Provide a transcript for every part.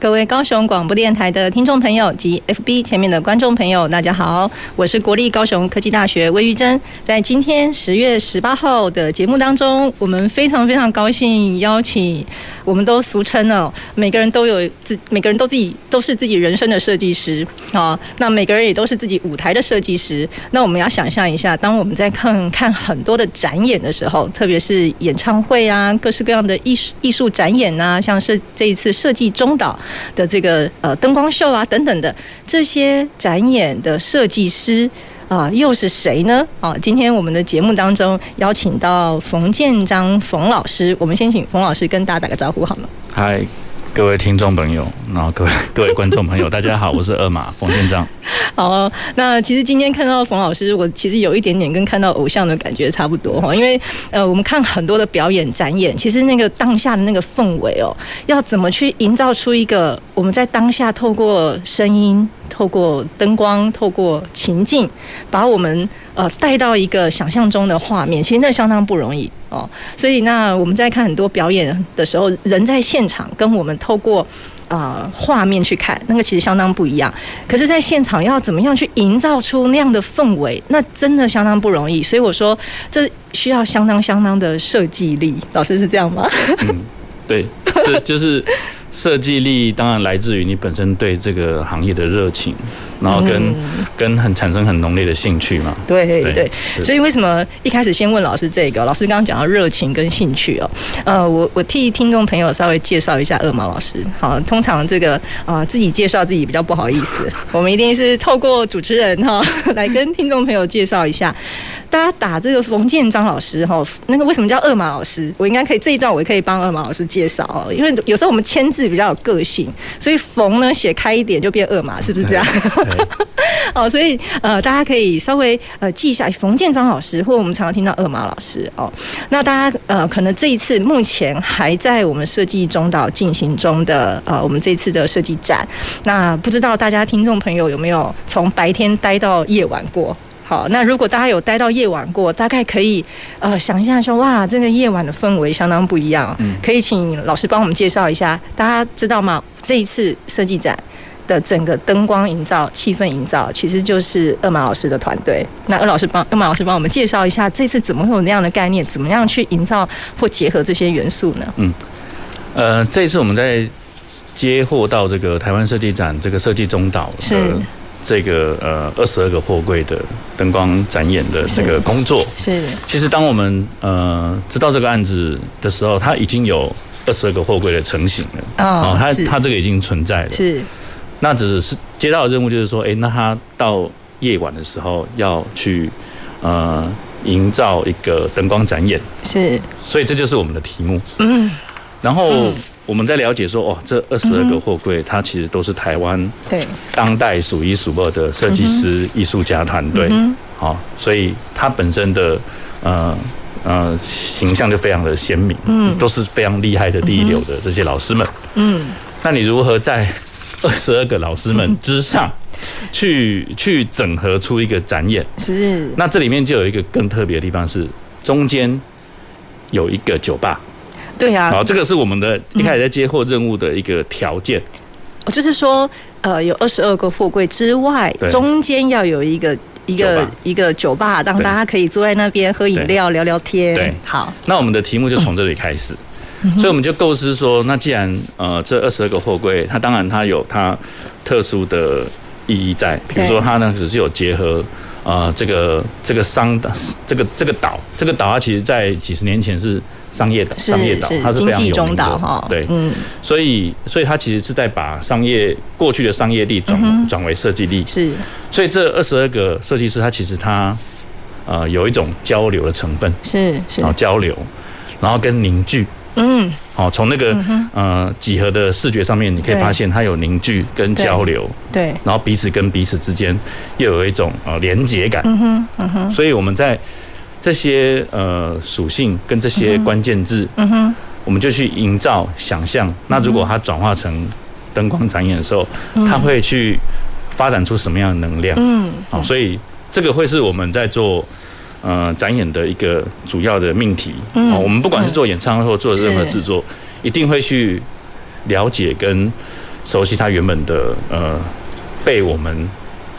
各位高雄广播电台的听众朋友及 FB 前面的观众朋友，大家好，我是国立高雄科技大学魏玉珍。在今天十月十八号的节目当中，我们非常非常高兴邀请，我们都俗称哦，每个人都有自，每个人都自己都是自己人生的设计师啊。那每个人也都是自己舞台的设计师。那我们要想象一下，当我们在看看很多的展演的时候，特别是演唱会啊，各式各样的艺术艺术展演啊，像是这一次设计中岛。的这个呃灯光秀啊等等的这些展演的设计师啊，又是谁呢？啊，今天我们的节目当中邀请到冯建章冯老师，我们先请冯老师跟大家打个招呼好吗？嗨。各位听众朋友，然后各位各位观众朋友，大家好，我是二马冯宪章。好，那其实今天看到冯老师，我其实有一点点跟看到偶像的感觉差不多哈，因为呃，我们看很多的表演展演，其实那个当下的那个氛围哦，要怎么去营造出一个我们在当下透过声音。透过灯光，透过情境，把我们呃带到一个想象中的画面，其实那相当不容易哦。所以那我们在看很多表演的时候，人在现场跟我们透过啊画面去看，那个其实相当不一样。可是，在现场要怎么样去营造出那样的氛围，那真的相当不容易。所以我说，这需要相当相当的设计力。老师是这样吗？嗯，对，是就是。设计力当然来自于你本身对这个行业的热情，然后跟、嗯、跟很产生很浓烈的兴趣嘛。对对，对，所以为什么一开始先问老师这个？老师刚刚讲到热情跟兴趣哦。呃，我我替听众朋友稍微介绍一下二毛老师。好，通常这个啊、呃、自己介绍自己比较不好意思，我们一定是透过主持人哈来跟听众朋友介绍一下。大家打这个冯建章老师哈，那个为什么叫二马老师？我应该可以这一段我也可以帮二马老师介绍哦，因为有时候我们签字比较有个性，所以冯呢写开一点就变二马，是不是这样？哦，所以呃大家可以稍微呃记一下冯建章老师，或者我们常常听到二马老师哦。那大家呃可能这一次目前还在我们设计中岛进行中的呃我们这次的设计展，那不知道大家听众朋友有没有从白天待到夜晚过？好，那如果大家有待到夜晚过，大概可以呃想一下说，哇，这个夜晚的氛围相当不一样。嗯，可以请老师帮我们介绍一下，大家知道吗？这一次设计展的整个灯光营造、气氛营造，其实就是二马老师的团队。那二老师帮二马老师帮我们介绍一下，这次怎么会有那样的概念？怎么样去营造或结合这些元素呢？嗯，呃，这一次我们在接获到这个台湾设计展，这个设计中岛是。这个呃二十二个货柜的灯光展演的这个工作。是，是。其实当我们呃知道这个案子的时候，它已经有二十二个货柜的成型了。哦，它它这个已经存在了。是，那只是接到的任务就是说，哎，那它到夜晚的时候要去呃营造一个灯光展演。是，所以这就是我们的题目。嗯，然后。嗯我们在了解说，哦，这二十二个货柜，它其实都是台湾对。当代数一数二的设计师、艺术家团队，好，所以它本身的呃呃形象就非常的鲜明，嗯，都是非常厉害的第一流的这些老师们，嗯，那你如何在二十二个老师们之上去去整合出一个展演？是，那这里面就有一个更特别的地方是，中间有一个酒吧。对呀、啊，好，这个是我们的一开始在接货任务的一个条件。哦，就是说，呃，有二十二个货柜之外，中间要有一个一个一个酒吧，让大家可以坐在那边喝饮料、聊聊天。对，好。那我们的题目就从这里开始，嗯、所以我们就构思说，那既然呃这二十二个货柜，它当然它有它特殊的意义在，比如说它呢只是有结合。啊、呃，这个这个商的这个这个岛，这个岛它其实在几十年前是商业岛，商业岛，它是非常有名的哈，对，嗯，所以所以它其实是在把商业过去的商业力转转为设计力，是，所以这二十二个设计师，他其实他呃有一种交流的成分，是是，然后交流，然后跟凝聚，嗯，好，从那个呃几何的视觉上面，你可以发现它有凝聚跟交流，对，然后彼此跟彼此之间又有一种呃连结感，嗯哼，嗯哼，所以我们在这些呃属性跟这些关键字，嗯哼，我们就去营造想象。那如果它转化成灯光展演的时候，它会去发展出什么样的能量？嗯，好，所以这个会是我们在做。呃，展演的一个主要的命题，嗯，我们不管是做演唱会或做任何制作，一定会去了解跟熟悉它原本的呃被我们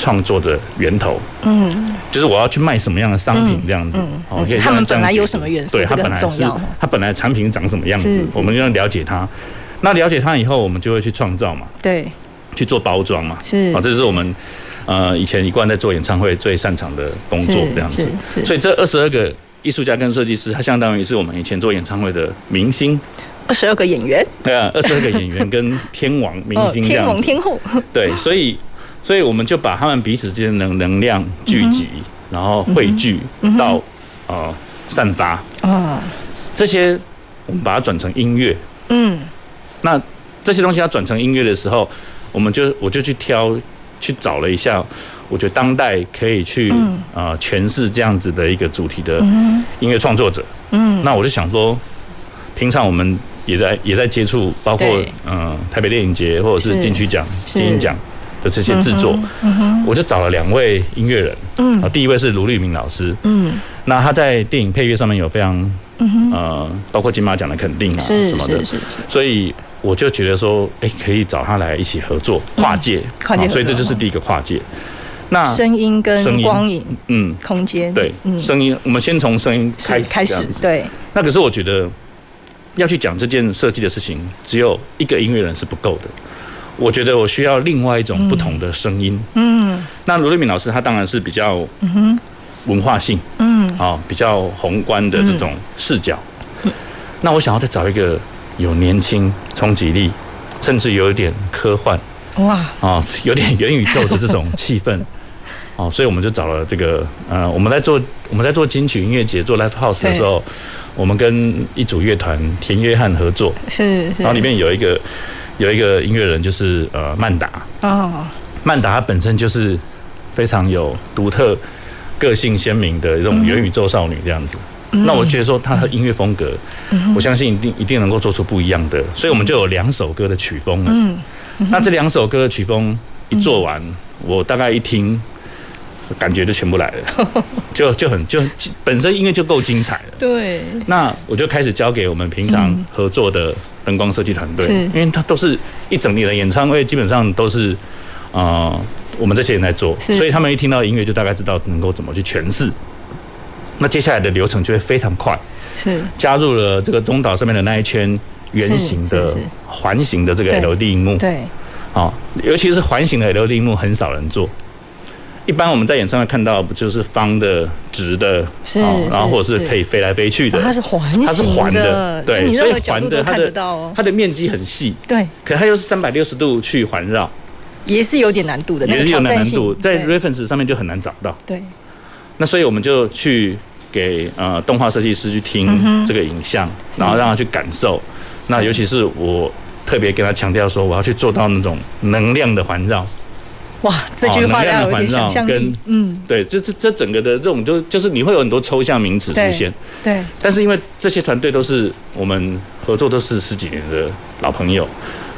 创作的源头，嗯，就是我要去卖什么样的商品这样子，哦，他们本来有什么元素，对，他本来是他本来产品长什么样子，我们要了解它，那了解它以后，我们就会去创造嘛，对，去做包装嘛，是，啊，这是我们。呃，以前一贯在做演唱会最擅长的工作这样子，所以这二十二个艺术家跟设计师，他相当于是我们以前做演唱会的明星。二十二个演员，对啊，二十二个演员跟天王 明星天王天后。对，所以，所以我们就把他们彼此之间的能能量聚集，然后汇聚到呃散发。啊，这些我们把它转成音乐。嗯，那这些东西要转成音乐的时候，我们就我就去挑。去找了一下，我觉得当代可以去啊诠释这样子的一个主题的音乐创作者。嗯，那我就想说，平常我们也在也在接触，包括嗯台北电影节或者是金曲奖、金鹰奖的这些制作。嗯，我就找了两位音乐人。嗯，第一位是卢立明老师。嗯，那他在电影配乐上面有非常呃，包括金马奖的肯定啊什么的。所以。我就觉得说，哎，可以找他来一起合作，跨界，跨界，所以这就是第一个跨界。那声音跟光影，嗯，空间，对，声音，我们先从声音开始，开始，对。那可是我觉得要去讲这件设计的事情，只有一个音乐人是不够的。我觉得我需要另外一种不同的声音。嗯。那卢瑞敏老师他当然是比较文化性，嗯，啊，比较宏观的这种视角。那我想要再找一个。有年轻冲击力，甚至有一点科幻，哇啊，有点元宇宙的这种气氛，哦，所以我们就找了这个呃，我们在做我们在做金曲音乐节做 Live House 的时候，我们跟一组乐团田约翰合作，是，然后里面有一个有一个音乐人就是呃曼达。哦，曼达她本身就是非常有独特个性鲜明的这种元宇宙少女这样子。那我觉得说他的音乐风格，我相信一定一定能够做出不一样的，所以我们就有两首歌的曲风了。嗯，那这两首歌的曲风一做完，我大概一听，感觉就全部来了，就就很就本身音乐就够精彩了。对。那我就开始交给我们平常合作的灯光设计团队，因为他都是一整年的演唱会，基本上都是啊我们这些人在做，所以他们一听到音乐就大概知道能够怎么去诠释。那接下来的流程就会非常快，是。加入了这个中岛上面的那一圈圆形的环形的这个 LED 荧幕，对，啊，尤其是环形的 LED 荧幕很少人做，一般我们在演唱会看到不就是方的、直的，是，然后或者是可以飞来飞去的，它是环，它是环的，对，所以环的它的它的面积很细，对，可它又是三百六十度去环绕，也是有点难度的，也是有难度，在 reference 上面就很难找到，对，那所以我们就去。给呃动画设计师去听这个影像，然后让他去感受。那尤其是我特别跟他强调说，我要去做到那种能量的环绕。哇，这句话要有点想象力。嗯，对，这这这整个的这种就就是你会有很多抽象名词出现。对。但是因为这些团队都是我们合作都是十几年的老朋友，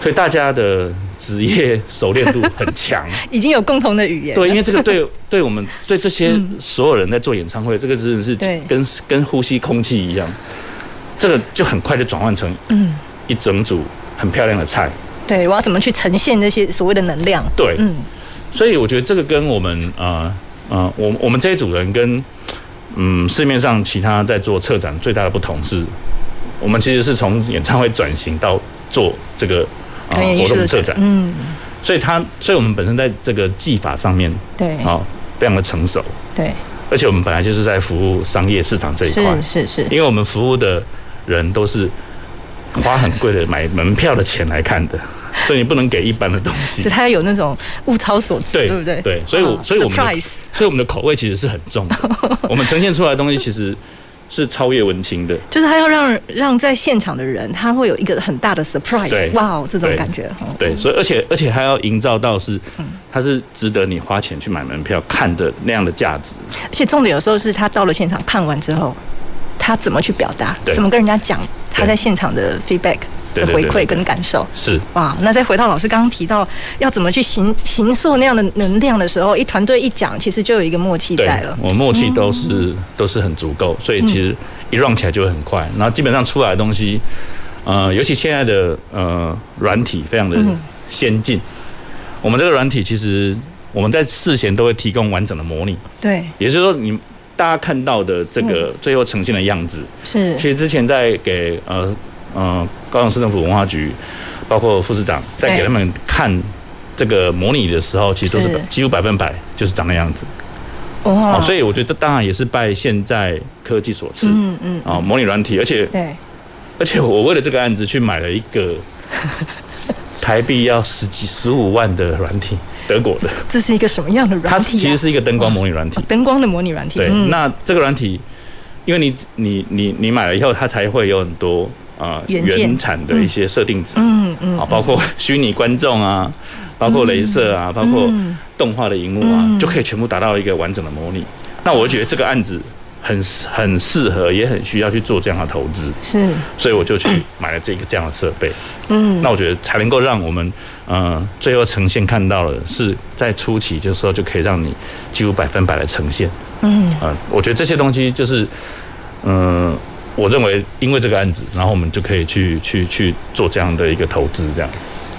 所以大家的职业熟练度很强，已经有共同的语言。对，因为这个对对我们对这些所有人在做演唱会，这个真的是跟跟呼吸空气一样，这个就很快就转换成嗯一整组很漂亮的菜。对，我要怎么去呈现那些所谓的能量？对，嗯。所以我觉得这个跟我们呃呃，我我们这一组人跟嗯市面上其他在做策展最大的不同是，我们其实是从演唱会转型到做这个啊活动策展，嗯，所以他所以我们本身在这个技法上面对。啊非常的成熟，对，而且我们本来就是在服务商业市场这一块，是是是，因为我们服务的人都是花很贵的买门票的钱来看的。所以你不能给一般的东西，所以它有那种物超所值，对不对？对，所以我所以我们的所以我们的口味其实是很重的。我们呈现出来的东西其实是超越文青的，就是他要让让在现场的人，他会有一个很大的 surprise，哇，wow, 这种感觉。对，对，所以而且而且还要营造到是，他是值得你花钱去买门票看的那样的价值。而且重点有时候是他到了现场看完之后，他怎么去表达，怎么跟人家讲他在现场的 feedback。的回馈跟感受。是。哇，那再回到老师刚刚提到要怎么去形形塑那样的能量的时候，一团队一讲，其实就有一个默契在了。我默契都是、嗯、都是很足够，所以其实一 run 起来就会很快。然后基本上出来的东西，呃，尤其现在的呃软体非常的先进。我们这个软体其实我们在事前都会提供完整的模拟，对，也就是说你大家看到的这个最后呈现的样子是，其实之前在给呃。嗯，高雄市政府文化局，包括副市长在给他们看这个模拟的时候，其实都是几乎百分百就是长那样子。哦，所以我觉得当然也是拜现在科技所赐。嗯嗯。啊，模拟软体，而且对，而且我为了这个案子去买了一个 台币要十几十五万的软体，德国的。这是一个什么样的软体？它其实是一个灯光模拟软体。灯光的模拟软体。对，那这个软体，因为你你你你买了以后，它才会有很多。啊，原产的一些设定值，嗯嗯，啊，包括 虚拟观众啊，包括镭射啊，包括动画的荧幕啊，就可以全部达到一个完整的模拟。那我觉得这个案子很很适合，也很需要去做这样的投资，是，所以我就去买了这个这样的设备。嗯，那我觉得才能够让我们，呃，最后呈现看到的是在初期就时候就可以让你几乎百分百的呈现。嗯，啊，我觉得这些东西就是，嗯。我认为，因为这个案子，然后我们就可以去去去做这样的一个投资，这样。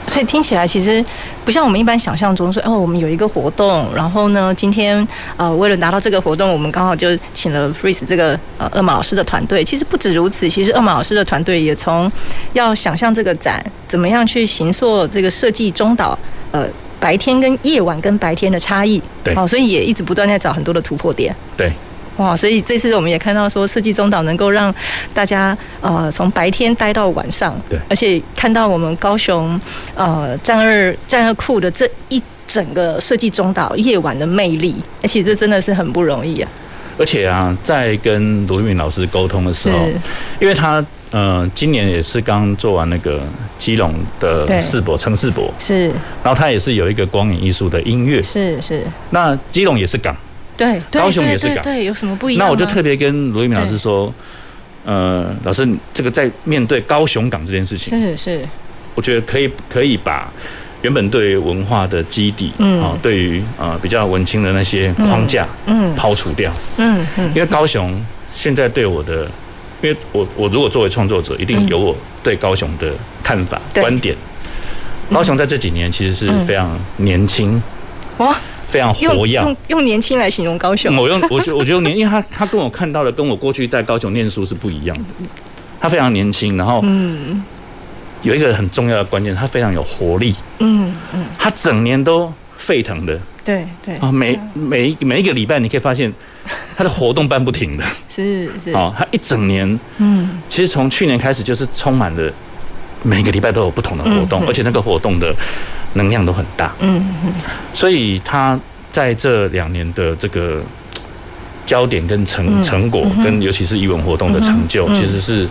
所以听起来其实不像我们一般想象中说，哦，我们有一个活动，然后呢，今天呃，为了拿到这个活动，我们刚好就请了 Freeze 这个呃二马老师的团队。其实不止如此，其实二马老师的团队也从要想象这个展怎么样去形塑这个设计中岛，呃，白天跟夜晚跟白天的差异，对，哦，所以也一直不断在找很多的突破点，对。哇，所以这次我们也看到说，设计中岛能够让大家呃从白天待到晚上，对，而且看到我们高雄呃战二战二库的这一整个设计中岛夜晚的魅力，而且这真的是很不容易啊。而且啊，在跟卢玉敏老师沟通的时候，因为他呃今年也是刚做完那个基隆的世博城世博，是，然后他也是有一个光影艺术的音乐，是是，那基隆也是港。对，高雄也是港，对，有什么不一样？那我就特别跟罗一鸣老师说，呃，老师，这个在面对高雄港这件事情，是是，我觉得可以可以把原本对文化的基底，嗯，啊，对于呃比较文青的那些框架，嗯，抛除掉，嗯嗯，因为高雄现在对我的，因为我我如果作为创作者，一定有我对高雄的看法观点。高雄在这几年其实是非常年轻，哇。非常活跃，用用年轻来形容高雄。我用，我觉我觉得年，因为他他跟我看到的，跟我过去在高雄念书是不一样的。他非常年轻，然后嗯，有一个很重要的关键，他非常有活力。嗯嗯，他整年都沸腾的。对对啊，每每每一个礼拜，你可以发现他的活动办不停的。是是啊，他一整年，嗯，其实从去年开始就是充满了每个礼拜都有不同的活动，而且那个活动的。能量都很大，嗯嗯，所以他在这两年的这个焦点跟成成果，跟尤其是艺文活动的成就，其实是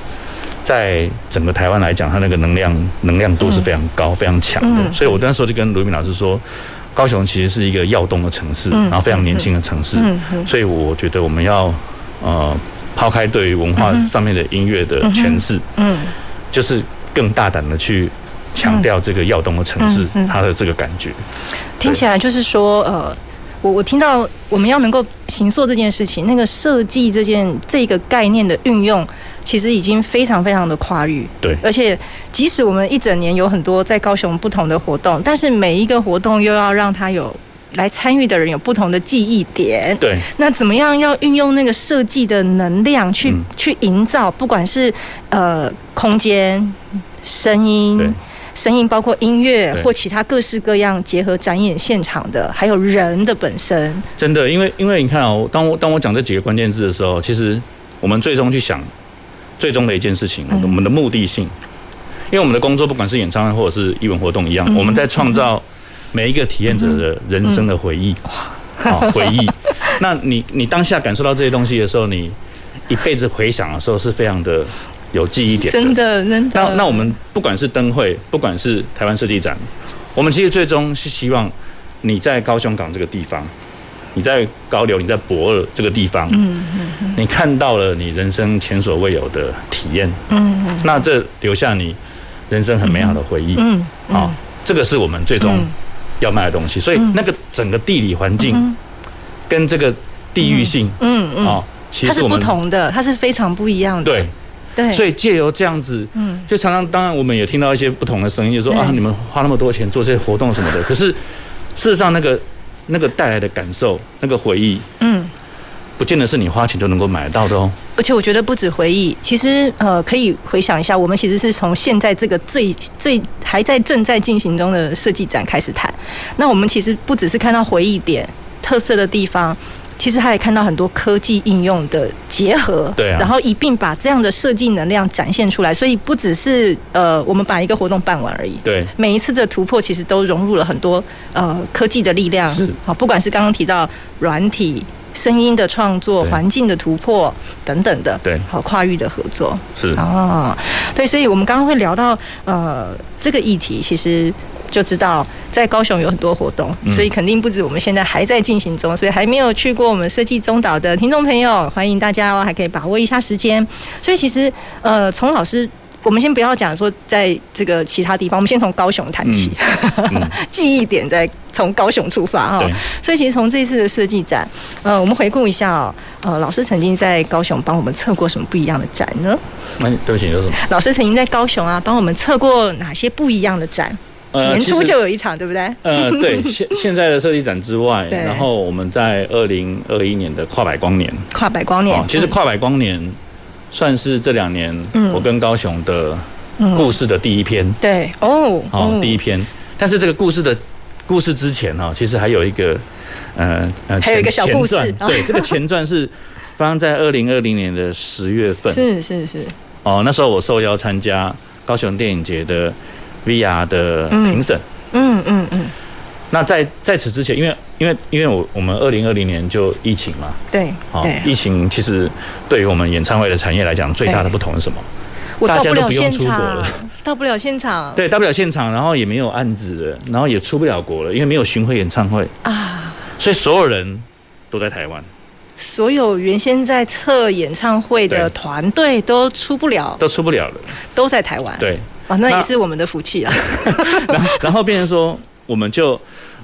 在整个台湾来讲，他那个能量能量度是非常高、非常强的。所以我那时候就跟卢敏老师说，高雄其实是一个要动的城市，然后非常年轻的城市，所以我觉得我们要呃抛开对于文化上面的音乐的诠释，嗯，就是更大胆的去。强调这个耀东的城市，它的这个感觉，听起来就是说，呃，我我听到我们要能够行塑这件事情，那个设计这件这个概念的运用，其实已经非常非常的跨域。对，而且即使我们一整年有很多在高雄不同的活动，但是每一个活动又要让它有来参与的人有不同的记忆点。对，那怎么样要运用那个设计的能量去、嗯、去营造，不管是呃空间、声音。声音包括音乐或其他各式各样结合展演现场的，还有人的本身。真的，因为因为你看哦，当我当我讲这几个关键字的时候，其实我们最终去想最终的一件事情，我们的目的性。因为我们的工作不管是演唱会或者是艺文活动一样，我们在创造每一个体验者的人生的回忆，好回忆。那你你当下感受到这些东西的时候，你。一辈子回想的时候是非常的有记忆点的。真的，真的。那那我们不管是灯会，不管是台湾设计展，我们其实最终是希望你在高雄港这个地方，你在高流，你在博尔这个地方，嗯嗯，你看到了你人生前所未有的体验，嗯嗯，那这留下你人生很美好的回忆，嗯，好，这个是我们最终要卖的东西。所以那个整个地理环境跟这个地域性，嗯嗯，啊，其实它是不同的，它是非常不一样的，对对。所以借由这样子，嗯，就常常当然我们也听到一些不同的声音，就说啊，你们花那么多钱做这些活动什么的，可是事实上那个。那个带来的感受，那个回忆，嗯，不见得是你花钱就能够买得到的哦。而且我觉得不止回忆，其实呃，可以回想一下，我们其实是从现在这个最最还在正在进行中的设计展开始谈。那我们其实不只是看到回忆点、特色的地方。其实他也看到很多科技应用的结合，对啊，然后一并把这样的设计能量展现出来，所以不只是呃我们把一个活动办完而已，对，每一次的突破其实都融入了很多呃科技的力量，是好，不管是刚刚提到软体、声音的创作、环境的突破等等的，对，好跨域的合作是啊，对，所以我们刚刚会聊到呃这个议题，其实。就知道在高雄有很多活动，所以肯定不止我们现在还在进行中，所以还没有去过我们设计中岛的听众朋友，欢迎大家哦，还可以把握一下时间。所以其实呃，从老师，我们先不要讲说在这个其他地方，我们先从高雄谈起，记忆点再从高雄出发哈。所以其实从这一次的设计展，呃，我们回顾一下哦，呃，老师曾经在高雄帮我们测过什么不一样的展呢？那对不起，有什么？老师曾经在高雄啊，帮我们测过哪些不一样的展？年初就有一场，对不对？呃，对，现现在的设计展之外，然后我们在二零二一年的跨百光年，跨百光年，其实跨百光年算是这两年我跟高雄的故事的第一篇，对，哦，哦，第一篇。但是这个故事的故事之前哈，其实还有一个，呃呃，还有一个小故事，对，这个前传是发生在二零二零年的十月份，是是是，哦，那时候我受邀参加高雄电影节的。VR 的评审，嗯嗯嗯，那在在此之前，因为因为因为我我们二零二零年就疫情嘛，对，好，疫情其实对于我们演唱会的产业来讲，最大的不同是什么？大家都不用出国了，到不了现场，对，到不了现场，然后也没有案子了，然后也出不了国了，因为没有巡回演唱会啊，所以所有人都在台湾，所有原先在测演唱会的团队都出不了，都出不了了，都在台湾，对。啊，那也是我们的福气啊。然后，然后变成说，我们就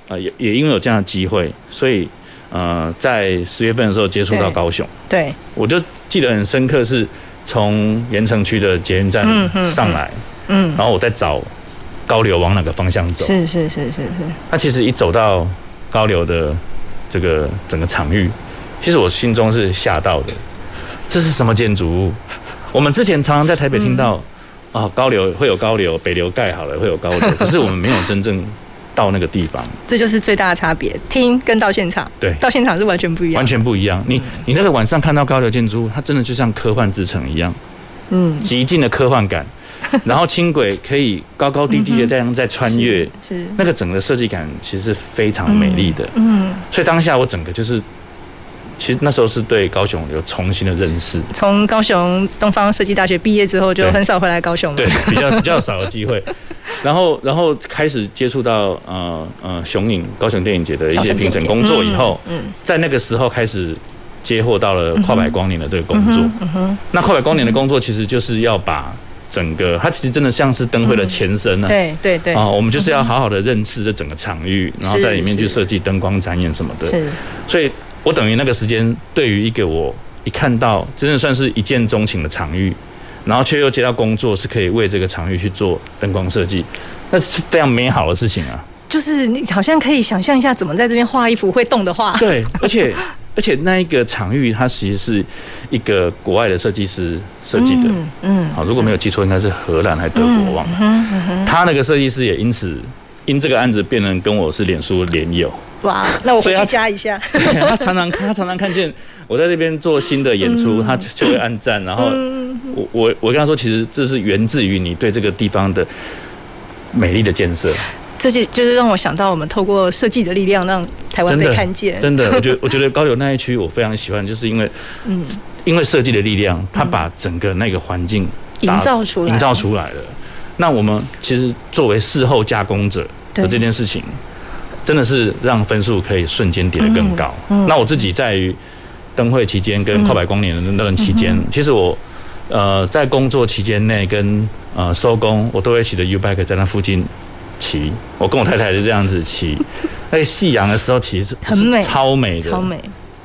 呃也也因为有这样的机会，所以呃在十月份的时候接触到高雄。对，对我就记得很深刻，是从盐城区的捷运站上来，嗯，然后我在找高流往哪个方向走。是是是是是。那其实一走到高流的这个整个场域，其实我心中是吓到的。这是什么建筑物？我们之前常常在台北听到。哦，高流会有高流，北流盖好了会有高流，可是我们没有真正到那个地方，这就是最大的差别。听跟到现场，对，到现场是完全不一样，完全不一样。你你那个晚上看到高流建筑物，它真的就像科幻之城一样，嗯，极尽的科幻感。然后轻轨可以高高低低的这样在穿越，是那个整个设计感其实是非常美丽的，嗯，所以当下我整个就是。其实那时候是对高雄有重新的认识。从高雄东方设计大学毕业之后，就很少回来高雄了。对，比较比较少的机会。然后，然后开始接触到呃呃雄影高雄电影节的一些评审工作以后，嗯，在那个时候开始接获到了跨百光年的这个工作。嗯哼。那跨百光年的工作其实就是要把整个，它其实真的像是灯会的前身啊。对对对。啊，我们就是要好好的认识这整个场域，然后在里面去设计灯光展演什么的。是。所以。我等于那个时间，对于一个我一看到真的算是一见钟情的场域，然后却又接到工作，是可以为这个场域去做灯光设计，那是非常美好的事情啊！就是你好像可以想象一下，怎么在这边画一幅会动的画。对，而且而且那一个场域，它其实是一个国外的设计师设计的。嗯，好，如果没有记错，应该是荷兰还是德国，忘了。他那个设计师也因此因这个案子变成跟我是脸书连友。哇，那我回去加一下。他，他常常他常常看见我在这边做新的演出，嗯、他就会按赞。然后我我我跟他说，其实这是源自于你对这个地方的美丽的建设。这些就是让我想到，我们透过设计的力量，让台湾被看见。真的，真的，我觉得 我觉得高流那一区我非常喜欢，就是因为嗯因为设计的力量，它把整个那个环境营造出来，营造出来了。那我们其实作为事后加工者的这件事情，真的是让分数可以瞬间叠得更高。那我自己在于灯会期间跟跨百光年的那段期间，其实我呃在工作期间内跟呃收工，我都会骑着 U-bike 在那附近骑。我跟我太太是这样子骑，那 夕阳的时候其实很美，超美的，超美，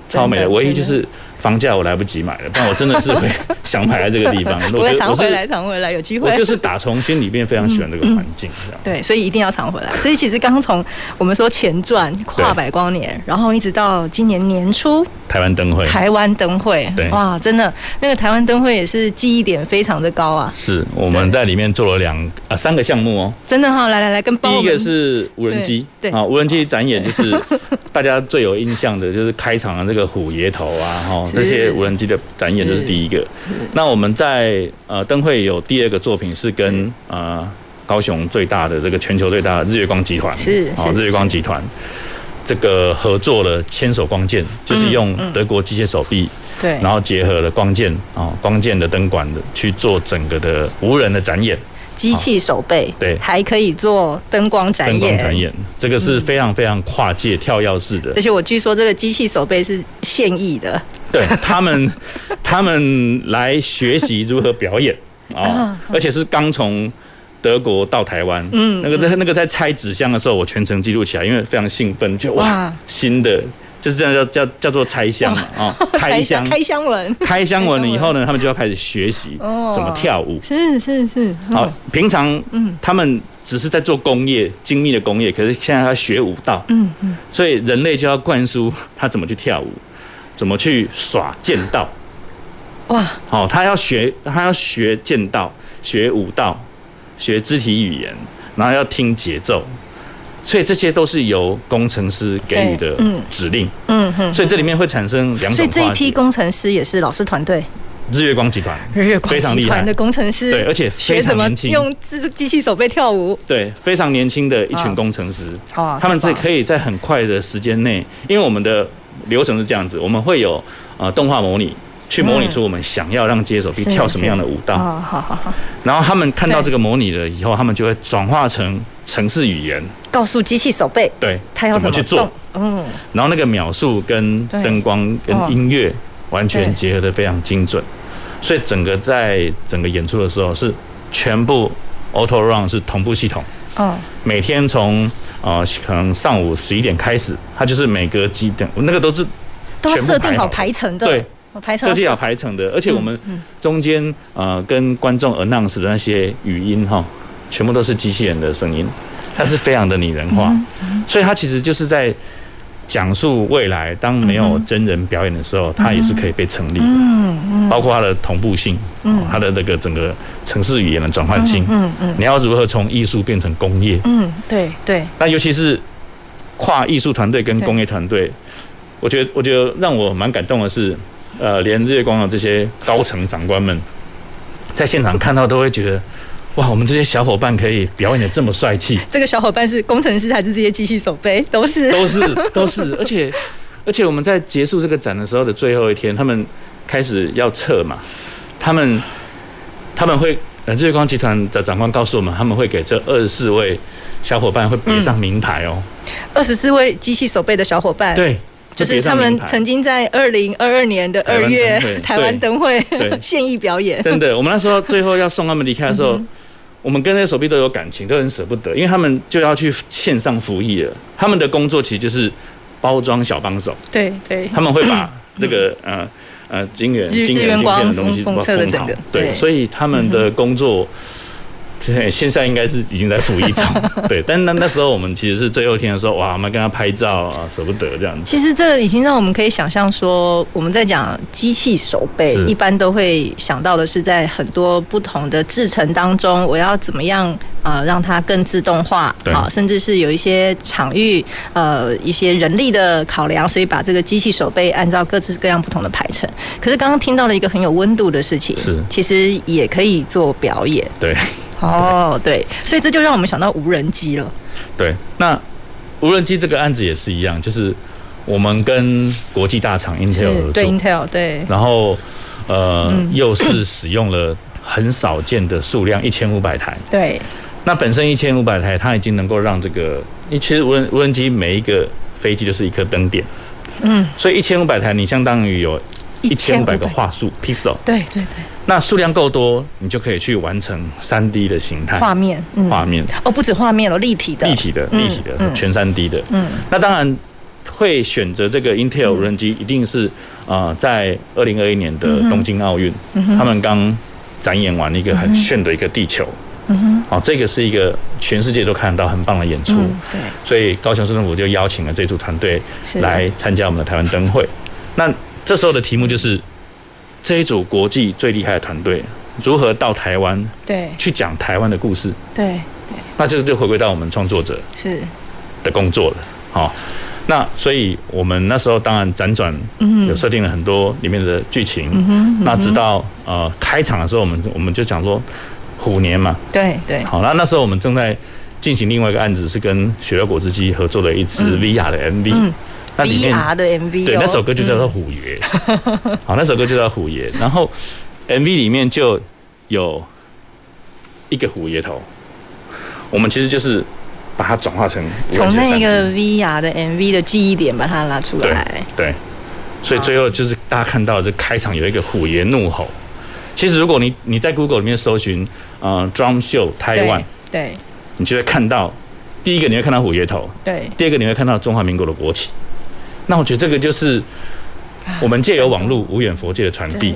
超美的。唯一就是。房价我来不及买了，但我真的是会想买在这个地方。我会常回来，常回来，有机会。我就是打从心里面非常喜欢这个环境，这样。对，所以一定要常回来。所以其实刚从我们说前传跨百光年，然后一直到今年年初台湾灯会，台湾灯会，对，哇，真的那个台湾灯会也是记忆点非常的高啊。是我们在里面做了两啊三个项目哦。真的哈，来来来，跟第一个是无人机，对啊，无人机展演就是 大家最有印象的，就是开场的这个虎爷头啊，哈。这些无人机的展演，这是第一个。那我们在呃灯会有第二个作品是跟呃高雄最大的这个全球最大的日月光集团。是啊日月光集团。这个合作了千手光剑，就是用德国机械手臂对，然后结合了光剑啊光剑的灯管的去做整个的无人的展演。机器手背对，还可以做灯光展演。灯光展演，这个是非常非常跨界跳跃式的。而且我据说这个机器手背是现役的。对他们，他们来学习如何表演 啊，而且是刚从德国到台湾。嗯，那个在那个在拆纸箱的时候，我全程记录起来，因为非常兴奋，就哇新的。就是这样叫叫叫做拆箱嘛啊，开箱开箱文，开箱文了以后呢，他们就要开始学习怎么跳舞。是是是。好，平常嗯，他们只是在做工业精密的工业，可是现在他学舞蹈，嗯嗯，所以人类就要灌输他怎么去跳舞，怎么去耍剑道。哇，好，他要学他要学剑道，学舞蹈，学肢体语言，然后要听节奏。所以这些都是由工程师给予的指令，嗯哼，所以这里面会产生两种。所以这一批工程师也是老师团队，日月光集团，日月光集团的工程师，对，而且非常年轻，用机器手背跳舞，对，非常年轻的一群工程师，哦，他们是可以在很快的时间内，因为我们的流程是这样子，我们会有呃动画模拟。去模拟出我们想要让机械手臂跳什么样的舞蹈，好好好。然后他们看到这个模拟了以后，他们就会转化成程式语言，告诉机器手背，对，它要怎么去做。嗯。然后那个秒数跟灯光跟音乐完全结合的非常精准，所以整个在整个演出的时候是全部 auto run 是同步系统。嗯。每天从呃可能上午十一点开始，它就是每隔几点那个都是都设定好排程的。对。设计好排程的，而且我们中间呃跟观众 announce 的那些语音哈，全部都是机器人的声音，它是非常的拟人化，所以它其实就是在讲述未来当没有真人表演的时候，它也是可以被成立的，包括它的同步性，它的那个整个城市语言的转换性，嗯嗯你要如何从艺术变成工业？嗯，对对。那尤其是跨艺术团队跟工业团队，我觉得我觉得让我蛮感动的是。呃，连日月光的这些高层长官们，在现场看到都会觉得，哇，我们这些小伙伴可以表演的这么帅气。这个小伙伴是工程师还是这些机器手背？都是，都是，都是。而且，而且我们在结束这个展的时候的最后一天，他们开始要撤嘛，他们他们会，呃，日月光集团的长官告诉我们，他们会给这二十四位小伙伴会别上名牌哦。二十四位机器手背的小伙伴。对。就是他们曾经在二零二二年的二月 台湾灯会 现役表演。真的，我们那时候最后要送他们离开的时候，我们跟那些手臂都有感情，都很舍不得，因为他们就要去线上服役了。他们的工作其实就是包装小帮手。对对，他们会把这个 呃呃晶圆、晶圆、晶片的东西封好。对，所以他们的 工作。对，现在应该是已经在服役中。对，但那那时候我们其实是最后一天的时候，哇，我们跟他拍照啊，舍不得这样子。其实这已经让我们可以想象说，我们在讲机器手背，一般都会想到的是在很多不同的制程当中，我要怎么样啊让它更自动化，啊，甚至是有一些场域呃一些人力的考量，所以把这个机器手背按照各自各样不同的排程。可是刚刚听到了一个很有温度的事情，是其实也可以做表演。对。哦，对，所以这就让我们想到无人机了。对，那无人机这个案子也是一样，就是我们跟国际大厂 Intel 合作，对 Intel 对，然后呃、嗯、又是使用了很少见的数量一千五百台，对。那本身一千五百台，它已经能够让这个，因为其实无人无人机每一个飞机就是一颗灯点，嗯，所以一千五百台你相当于有一千五百个画素 pixel，对对对。那数量够多，你就可以去完成三 D 的形态。画面，画面。哦，不止画面哦，立体的，立体的，立体的，全三 D 的，嗯。那当然会选择这个 Intel 无人机，一定是啊，在二零二一年的东京奥运，他们刚展演完一个很炫的一个地球。嗯哼，哦，这个是一个全世界都看得到很棒的演出，嗯、对，所以高雄市政府就邀请了这组团队来参加我们的台湾灯会。那这时候的题目就是这一组国际最厉害的团队如何到台湾，对，去讲台湾的故事，对，对，那这个就回归到我们创作者是。的工作了，好，那所以我们那时候当然辗转，有设定了很多里面的剧情，嗯哼，那直到呃开场的时候，我们我们就讲说。虎年嘛，对对，好，那那时候我们正在进行另外一个案子，是跟雪乐果汁机合作的一支 VR 的 MV，嗯，那里面 VR 的 MV，对，那首歌就叫做虎爷，好，那首歌就叫虎爷，然后 MV 里面就有一个虎爷头，我们其实就是把它转化成从那个 VR 的 MV 的记忆点把它拉出来，对，所以最后就是大家看到就开场有一个虎爷怒吼。其实，如果你你在 Google 里面搜寻，呃，Drum Show Taiwan，对，你就会看到，第一个你会看到虎爷头，对，第二个你会看到中华民国的国旗。那我觉得这个就是我们借由网络无远佛界的传递，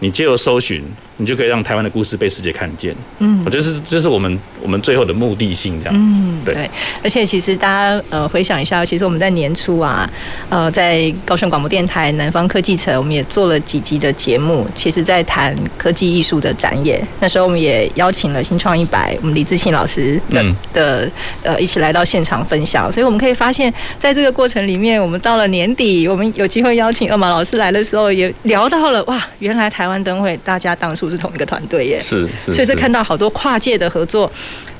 你借由搜寻。你就可以让台湾的故事被世界看见。嗯，我觉得这是这是我们我们最后的目的性这样子。嗯，对。而且其实大家呃回想一下，其实我们在年初啊，呃，在高雄广播电台南方科技城，我们也做了几集的节目，其实在谈科技艺术的展演。那时候我们也邀请了新创一百，我们李志庆老师的、嗯、的呃一起来到现场分享。所以我们可以发现，在这个过程里面，我们到了年底，我们有机会邀请二马老师来的时候，也聊到了哇，原来台湾灯会大家当初。是同一个团队耶，是是，所以这看到好多跨界的合作，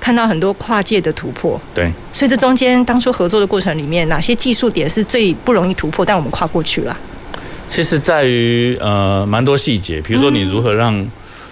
看到很多跨界的突破，对。所以这中间当初合作的过程里面，哪些技术点是最不容易突破，但我们跨过去了？其实在于呃蛮多细节，比如说你如何让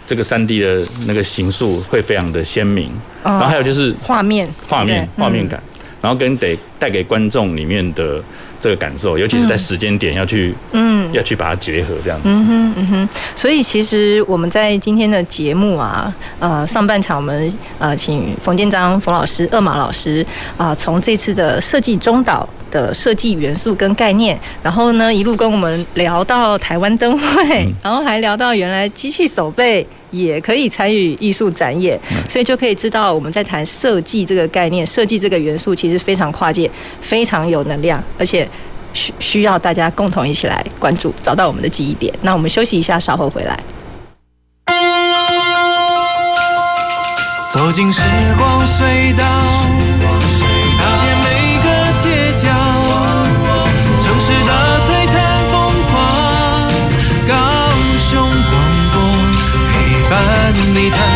这个三 D 的那个形塑会非常的鲜明，然后还有就是画面画面画面感，然后跟得带给观众里面的。这个感受，尤其是在时间点要去，嗯，要去把它结合这样子。嗯哼，嗯哼。所以其实我们在今天的节目啊，呃，上半场我们呃请冯建章冯老师、二马老师啊，从这次的设计中岛的设计元素跟概念，然后呢一路跟我们聊到台湾灯会，然后还聊到原来机器手背也可以参与艺术展演，所以就可以知道我们在谈设计这个概念，设计这个元素其实非常跨界，非常有能量，而且需需要大家共同一起来关注，找到我们的记忆点。那我们休息一下，稍后回来。走进时光隧道。劳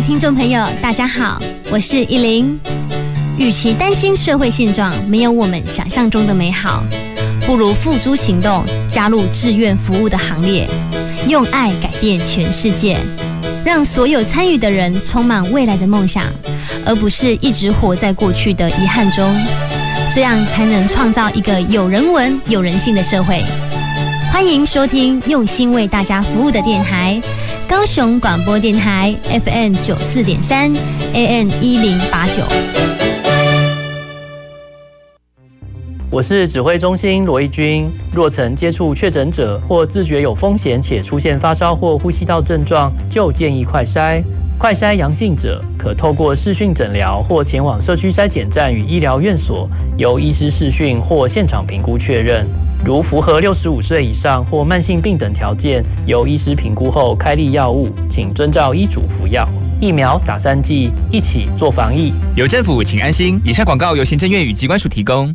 听众朋友，大家好，我是依林。与其担心社会现状没有我们想象中的美好，不如付诸行动，加入志愿服务的行列。用爱改变全世界，让所有参与的人充满未来的梦想，而不是一直活在过去的遗憾中。这样才能创造一个有人文、有人性的社会。欢迎收听用心为大家服务的电台——高雄广播电台 FM 九四点三，AN 一零八九。我是指挥中心罗义军。若曾接触确诊者或自觉有风险且出现发烧或呼吸道症状，就建议快筛。快筛阳性者可透过视讯诊疗或前往社区筛检站与医疗院所，由医师视讯或现场评估确认。如符合六十五岁以上或慢性病等条件，由医师评估后开立药物，请遵照医嘱服药。疫苗打三剂，一起做防疫。有政府，请安心。以上广告由行政院与机关署提供。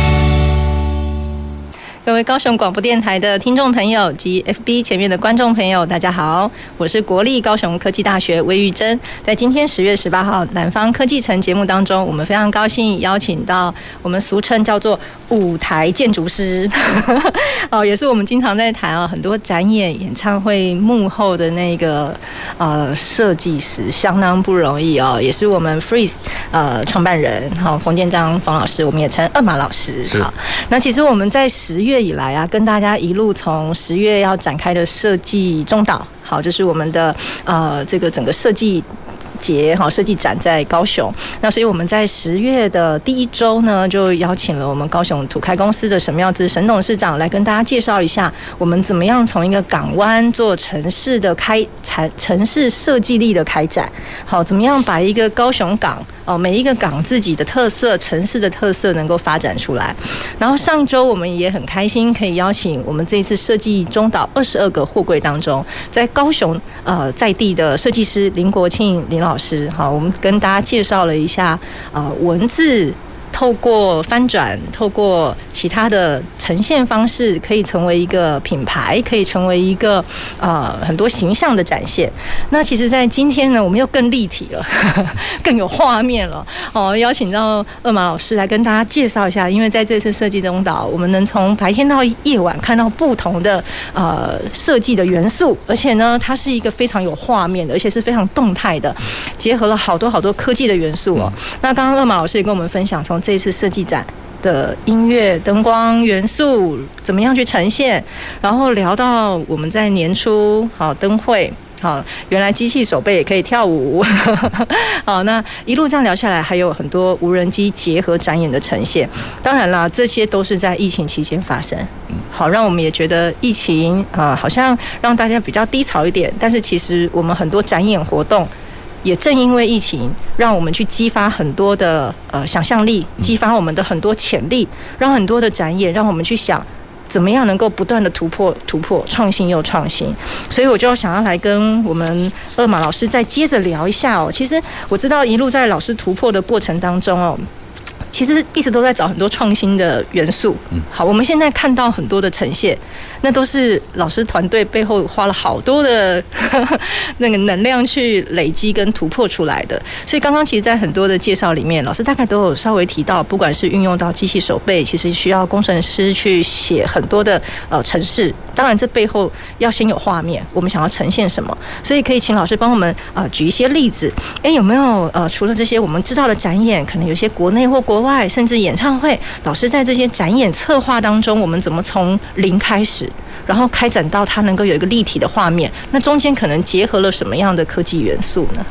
各位高雄广播电台的听众朋友及 FB 前面的观众朋友，大家好，我是国立高雄科技大学魏玉珍。在今天十月十八号南方科技城节目当中，我们非常高兴邀请到我们俗称叫做舞台建筑师，哦，也是我们经常在谈啊，很多展演、演唱会幕后的那个呃设计师，相当不容易哦，也是我们 Freeze 呃创办人，好，冯建章冯老师，我们也称二马老师。好，那其实我们在十月。月以来啊，跟大家一路从十月要展开的设计中岛，好，就是我们的呃这个整个设计节哈设计展在高雄。那所以我们在十月的第一周呢，就邀请了我们高雄土开公司的沈妙姿沈董事长来跟大家介绍一下，我们怎么样从一个港湾做城市的开产城市设计力的开展，好，怎么样把一个高雄港。哦，每一个港自己的特色、城市的特色能够发展出来。然后上周我们也很开心，可以邀请我们这一次设计中岛二十二个货柜当中，在高雄呃在地的设计师林国庆林老师，好，我们跟大家介绍了一下呃文字。透过翻转，透过其他的呈现方式，可以成为一个品牌，可以成为一个呃很多形象的展现。那其实，在今天呢，我们又更立体了，呵 呵更有画面了。哦，邀请到二马老师来跟大家介绍一下，因为在这次设计中岛，我们能从白天到夜晚看到不同的呃设计的元素，而且呢，它是一个非常有画面的，而且是非常动态的，结合了好多好多科技的元素哦。那刚刚二马老师也跟我们分享，从这次设计展的音乐、灯光元素怎么样去呈现？然后聊到我们在年初好灯会，好原来机器手背也可以跳舞，好那一路这样聊下来，还有很多无人机结合展演的呈现。当然啦，这些都是在疫情期间发生，好让我们也觉得疫情啊好像让大家比较低潮一点，但是其实我们很多展演活动。也正因为疫情，让我们去激发很多的呃想象力，激发我们的很多潜力，让很多的展演，让我们去想怎么样能够不断的突破、突破、创新又创新。所以我就想要来跟我们二马老师再接着聊一下哦。其实我知道一路在老师突破的过程当中哦。其实一直都在找很多创新的元素。嗯好，我们现在看到很多的呈现，那都是老师团队背后花了好多的 那个能量去累积跟突破出来的。所以刚刚其实，在很多的介绍里面，老师大概都有稍微提到，不管是运用到机器手背，其实需要工程师去写很多的呃程式。当然，这背后要先有画面，我们想要呈现什么，所以可以请老师帮我们啊、呃、举一些例子。诶，有没有呃除了这些我们知道的展演，可能有些国内或国外，甚至演唱会，老师在这些展演策划当中，我们怎么从零开始，然后开展到它能够有一个立体的画面？那中间可能结合了什么样的科技元素呢？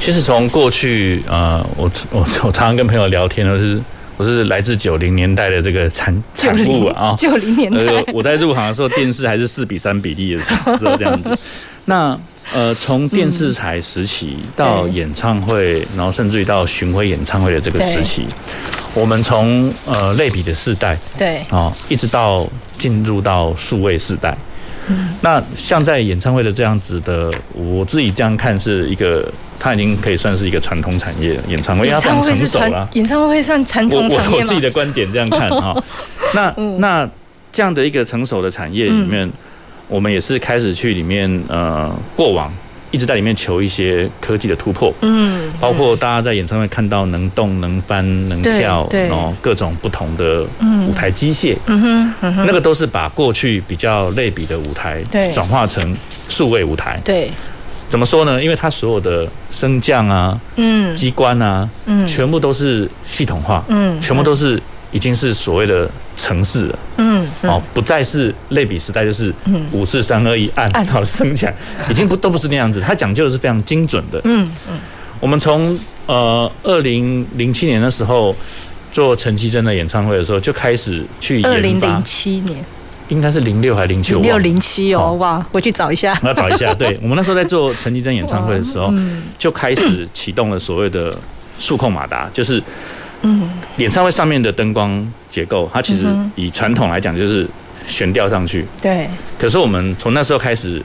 其实从过去，呃，我我我常常跟朋友聊天都是。我是来自九零年代的这个产产物啊，九零年代，我在入行的时候，电视还是四比三比例的时候这样子。那呃，从电视台时期到演唱会，然后甚至于到巡回演唱会的这个时期，我们从呃类比的世代，对，哦，一直到进入到数位世代。嗯，那像在演唱会的这样子的，我自己这样看是一个，它已经可以算是一个传统产业演唱会，因为它非常成熟了。演唱会算传统产业吗？我我自己的观点这样看哈。那那这样的一个成熟的产业里面，我们也是开始去里面呃过往。一直在里面求一些科技的突破，嗯，包括大家在演唱会看到能动、能翻、能跳，然后各种不同的舞台机械，嗯哼，那个都是把过去比较类比的舞台，转化成数位舞台，对，怎么说呢？因为它所有的升降啊，嗯，机关啊，嗯，全部都是系统化，嗯，全部都是。已经是所谓的城市了，嗯，哦，不再是类比时代，就是五四三二一按，好了升起来，已经不都不是那样子，它讲究的是非常精准的，嗯嗯。我们从呃二零零七年的时候做陈绮贞的演唱会的时候，就开始去研发。二零零七年，应该是零六还是零七？零六零七哦，哇，回去找一下。我要找一下，对，我们那时候在做陈绮贞演唱会的时候，就开始启动了所谓的数控马达，就是。嗯，演唱会上面的灯光结构，它其实以传统来讲就是悬吊上去。对。可是我们从那时候开始，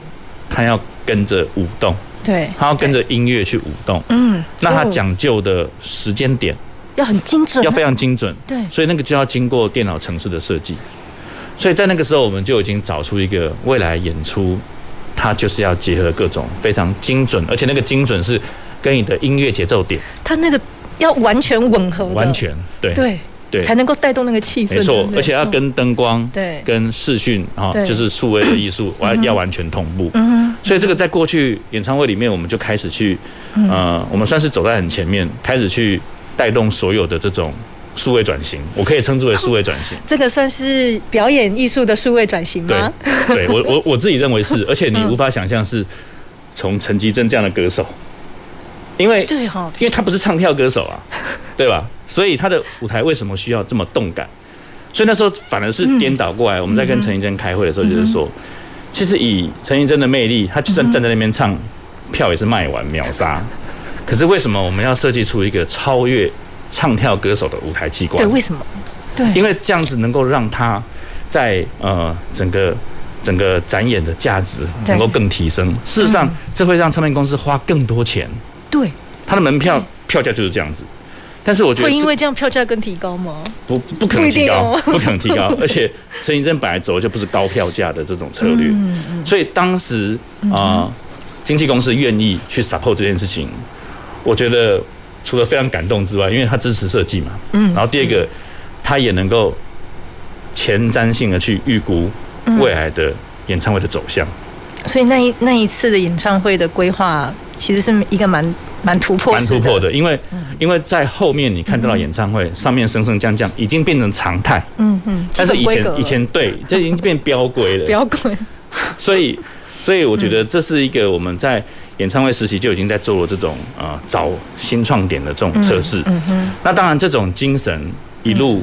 它要跟着舞动。对。它要跟着音乐去舞动。嗯。那它讲究的时间点要很精准，要非常精准。对。所以那个就要经过电脑程式的设计。所以在那个时候，我们就已经找出一个未来演出，它就是要结合各种非常精准，而且那个精准是跟你的音乐节奏点。它那个。要完全吻合，完全对对对，才能够带动那个气氛。没错，而且要跟灯光、对，跟视讯啊，就是数位的艺术，完要完全同步。嗯，所以这个在过去演唱会里面，我们就开始去，呃，我们算是走在很前面，开始去带动所有的这种数位转型。我可以称之为数位转型。这个算是表演艺术的数位转型吗？对，对我我我自己认为是，而且你无法想象是从陈绮贞这样的歌手。因为对哈，因为他不是唱跳歌手啊，对吧？所以他的舞台为什么需要这么动感？所以那时候反而是颠倒过来。我们在跟陈綺贞开会的时候，就是说，其实以陈綺贞的魅力，他就算站在那边唱，票也是卖完秒杀。可是为什么我们要设计出一个超越唱跳歌手的舞台机关？对，为什么？对，因为这样子能够让他在呃整个整个展演的价值能够更提升。事实上，这会让唱片公司花更多钱。对，他的门票票价就是这样子，但是我觉得会因为这样票价更提高吗？不，不可能提高，不可能提高。而且陈綺贞本来走的就不是高票价的这种策略，所以当时啊，经纪公司愿意去 support 这件事情，我觉得除了非常感动之外，因为他支持设计嘛，嗯，然后第二个，他也能够前瞻性的去预估未来的演唱会的走向，所以那一那一次的演唱会的规划。其实是一个蛮蛮突破，蛮突破的，因为因为在后面你看到的演唱会上面升升降降已经变成常态，嗯嗯，但是以前以前对，这已经变标规了，标规，所以所以我觉得这是一个我们在演唱会时期就已经在做了这种呃找新创点的这种测试，嗯哼，那当然这种精神一路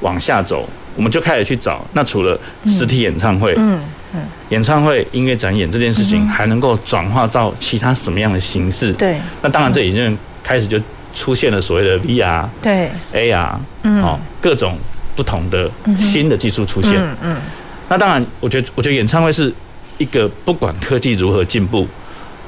往下走，我们就开始去找，那除了实体演唱会，嗯。演唱会、音乐展演这件事情还能够转化到其他什么样的形式？对，那当然这已经开始就出现了所谓的 VR、对 AR，嗯，哦，各种不同的新的技术出现。嗯嗯。那当然，我觉得，我觉得演唱会是一个不管科技如何进步，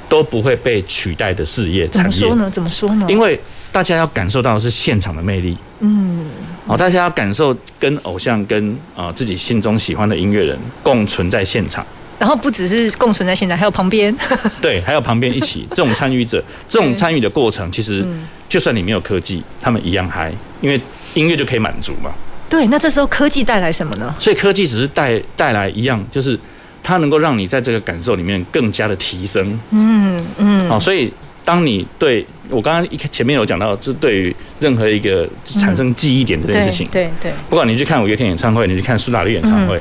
都不会被取代的事业产业。怎么说呢？怎么说呢？因为大家要感受到的是现场的魅力。嗯。哦，大家要感受跟偶像、跟啊、呃、自己心中喜欢的音乐人共存在现场，然后不只是共存在现场，还有旁边，对，还有旁边一起这种参与者，这种参与的过程，其实就算你没有科技，他们一样嗨，因为音乐就可以满足嘛。对，那这时候科技带来什么呢？所以科技只是带带来一样，就是它能够让你在这个感受里面更加的提升。嗯嗯。好，所以。当你对我刚刚一前面有讲到，是对于任何一个产生记忆点的这件事情，对对，不管你去看五月天演唱会，你去看苏打绿演唱会，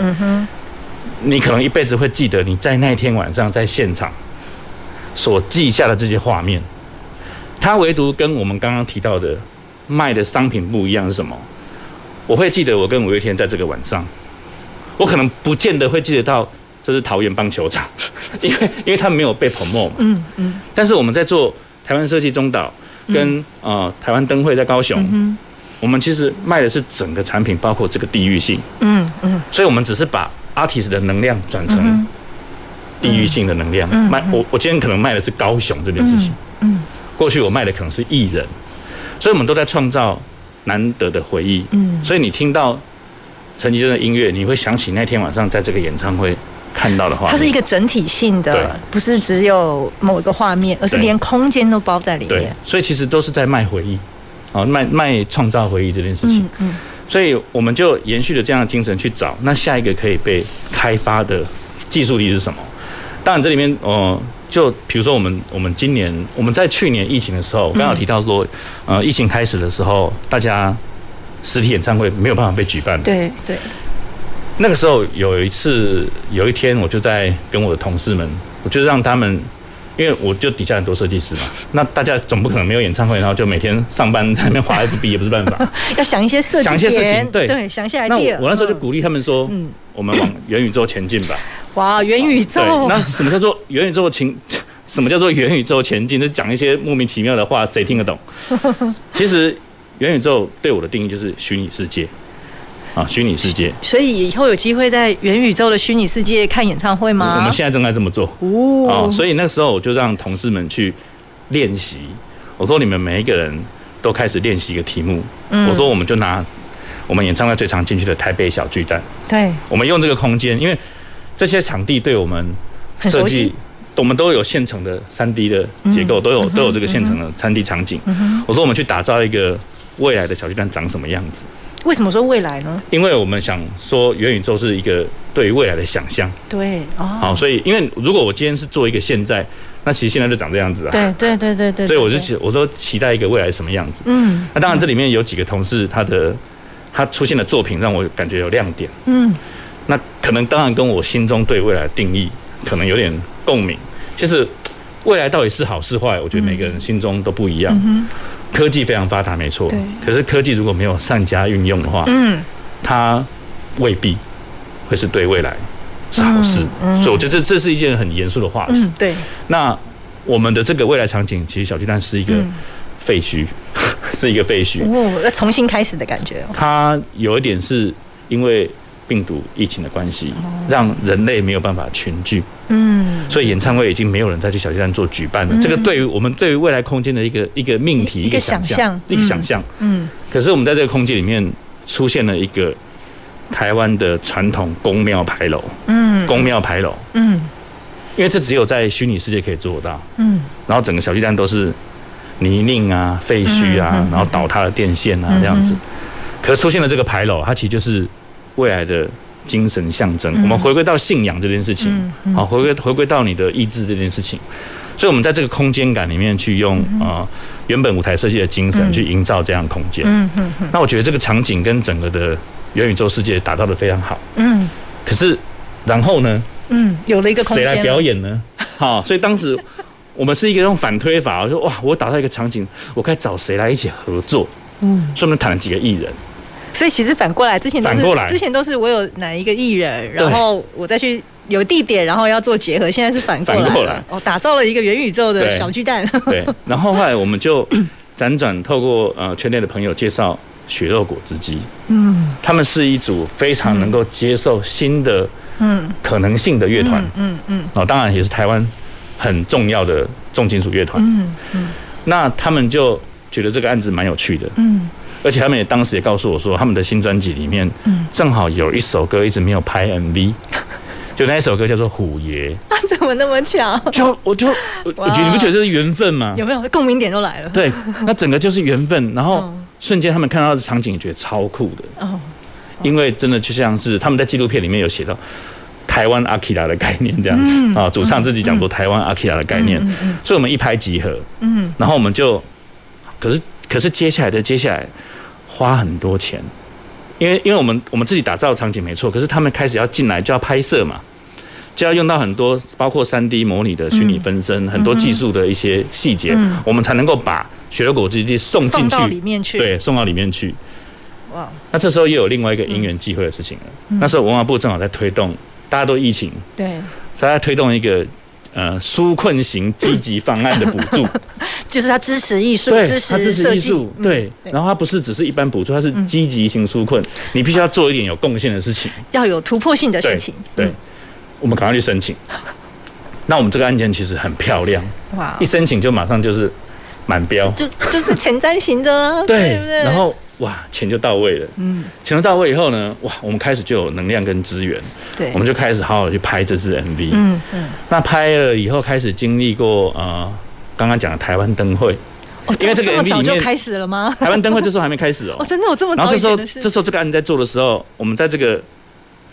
你可能一辈子会记得你在那天晚上在现场所记下的这些画面。它唯独跟我们刚刚提到的卖的商品不一样是什么？我会记得我跟五月天在这个晚上，我可能不见得会记得到。这是桃园棒球场，因为因为它没有被 promote 嘛，嗯嗯，但是我们在做台湾设计中岛跟呃台湾灯会在高雄，我们其实卖的是整个产品，包括这个地域性。嗯嗯。所以我们只是把 artist 的能量转成地域性的能量。嗯。卖我我今天可能卖的是高雄这件事情。嗯。过去我卖的可能是艺人，所以我们都在创造难得的回忆。嗯。所以你听到陈绮贞的音乐，你会想起那天晚上在这个演唱会。看到的话，它是一个整体性的，不是只有某一个画面，而是连空间都包在里面。对，所以其实都是在卖回忆，啊，卖卖创造回忆这件事情。嗯，嗯，所以我们就延续了这样的精神去找，那下一个可以被开发的技术力是什么？当然，这里面哦、呃，就比如说我们我们今年我们在去年疫情的时候，刚好提到说，呃，疫情开始的时候，大家实体演唱会没有办法被举办。对对。那个时候有一次，有一天我就在跟我的同事们，我就让他们，因为我就底下很多设计师嘛，那大家总不可能没有演唱会，然后就每天上班在那边画 FB 也不是办法，要想一些设计，想一些事情，对对，想一些 idea。那我，我那时候就鼓励他们说，嗯，我们往元宇宙前进吧。哇，元宇宙！对，那什么叫做元宇宙前？什么叫做元宇宙前进？就讲一些莫名其妙的话，谁听得懂？其实元宇宙对我的定义就是虚拟世界。啊，虚拟世界，所以以后有机会在元宇宙的虚拟世界看演唱会吗？我们现在正在这么做哦。所以那时候我就让同事们去练习。我说你们每一个人都开始练习一个题目。嗯。我说我们就拿我们演唱会最常进去的台北小巨蛋。对。我们用这个空间，因为这些场地对我们设计，我们都有现成的三 D 的结构，都有都有这个现成的三 D 场景。我说我们去打造一个未来的小巨蛋长什么样子。为什么说未来呢？因为我们想说元宇宙是一个对于未来的想象。对，哦。好，所以因为如果我今天是做一个现在，那其实现在就长这样子啊。对对对对对。所以我就期我说期待一个未来什么样子。嗯。那当然这里面有几个同事他的他出现的作品让我感觉有亮点。嗯。那可能当然跟我心中对未来的定义可能有点共鸣。其实未来到底是好是坏，我觉得每个人心中都不一样。嗯。科技非常发达，没错。对。可是科技如果没有善加运用的话，嗯，它未必会是对未来是好事。嗯。嗯，所以我觉得这这是一件很严肃的话题。嗯，对。那我们的这个未来场景，其实小巨蛋是一个废墟，嗯、是一个废墟。哦，要重新开始的感觉。它有一点是因为。病毒疫情的关系，让人类没有办法群聚，嗯，所以演唱会已经没有人再去小巨蛋做举办了。这个对于我们对于未来空间的一个一个命题，一个想象，一个想象，嗯。可是我们在这个空间里面出现了一个台湾的传统宫庙牌楼，嗯，宫庙牌楼，嗯，因为这只有在虚拟世界可以做到，嗯。然后整个小巨蛋都是泥泞啊、废墟啊，然后倒塌的电线啊这样子。可是出现了这个牌楼，它其实就是。未来的精神象征，我们回归到信仰这件事情，好，回归回归到你的意志这件事情，所以，我们在这个空间感里面去用啊原本舞台设计的精神去营造这样的空间。嗯嗯。那我觉得这个场景跟整个的元宇宙世界打造的非常好。嗯。可是，然后呢？嗯，有了一个空间。谁来表演呢？好，所以当时我们是一个用反推法，我说哇，我打造一个场景，我该找谁来一起合作？嗯。所以我们谈了几个艺人。所以其实反过来，之前都是之前都是我有哪一个艺人，然后我再去有地点，然后要做结合。现在是反过来，反过来。哦，打造了一个元宇宙的小巨蛋。对，然后后来我们就 辗转透过呃圈内的朋友介绍血肉果汁机，嗯，他们是一组非常能够接受新的嗯。可能性的乐团，嗯嗯，哦，当然也是台湾很重要的重金属乐团，嗯嗯，那他们就觉得这个案子蛮有趣的，嗯。而且他们也当时也告诉我说，他们的新专辑里面，正好有一首歌一直没有拍 MV，就那一首歌叫做《虎爷》。啊，怎么那么巧？就我就我觉得你不觉得这是缘分吗？有没有共鸣点都来了？对，那整个就是缘分。然后瞬间他们看到的场景，觉得超酷的。哦。因为真的就像是他们在纪录片里面有写到台湾阿基拉的概念这样子啊，主唱自己讲过台湾阿基拉的概念，所以我们一拍即合。嗯。然后我们就，可是。可是接下来的接下来花很多钱，因为因为我们我们自己打造场景没错，可是他们开始要进来就要拍摄嘛，就要用到很多包括三 D 模拟的虚拟分身，很多技术的一些细节，我们才能够把血肉果汁机送进去里面去，对，送到里面去。哇！那这时候又有另外一个因缘际会的事情了。那时候文化部正好在推动，大家都疫情，对，在推动一个呃纾困型积极方案的补助，就是他支持艺术，支持他支持艺术，对。嗯、然后他不是只是一般补助，他是积极型纾困，嗯、你必须要做一点有贡献的事情，要有突破性的事情。对，我们赶快去申请。那我们这个案件其实很漂亮，哇！一申请就马上就是满标，就就是前瞻型的，对，不对然后。哇，钱就到位了。嗯，钱就到位以后呢，哇，我们开始就有能量跟资源。对，我们就开始好好去拍这支 MV。嗯嗯。那拍了以后，开始经历过呃，刚刚讲的台湾灯会。哦，因为这个 MV 里开始了吗？台湾灯会这时候还没开始哦。哦，真的有这么早？然后这时候，这时候这个案子在做的时候，我们在这个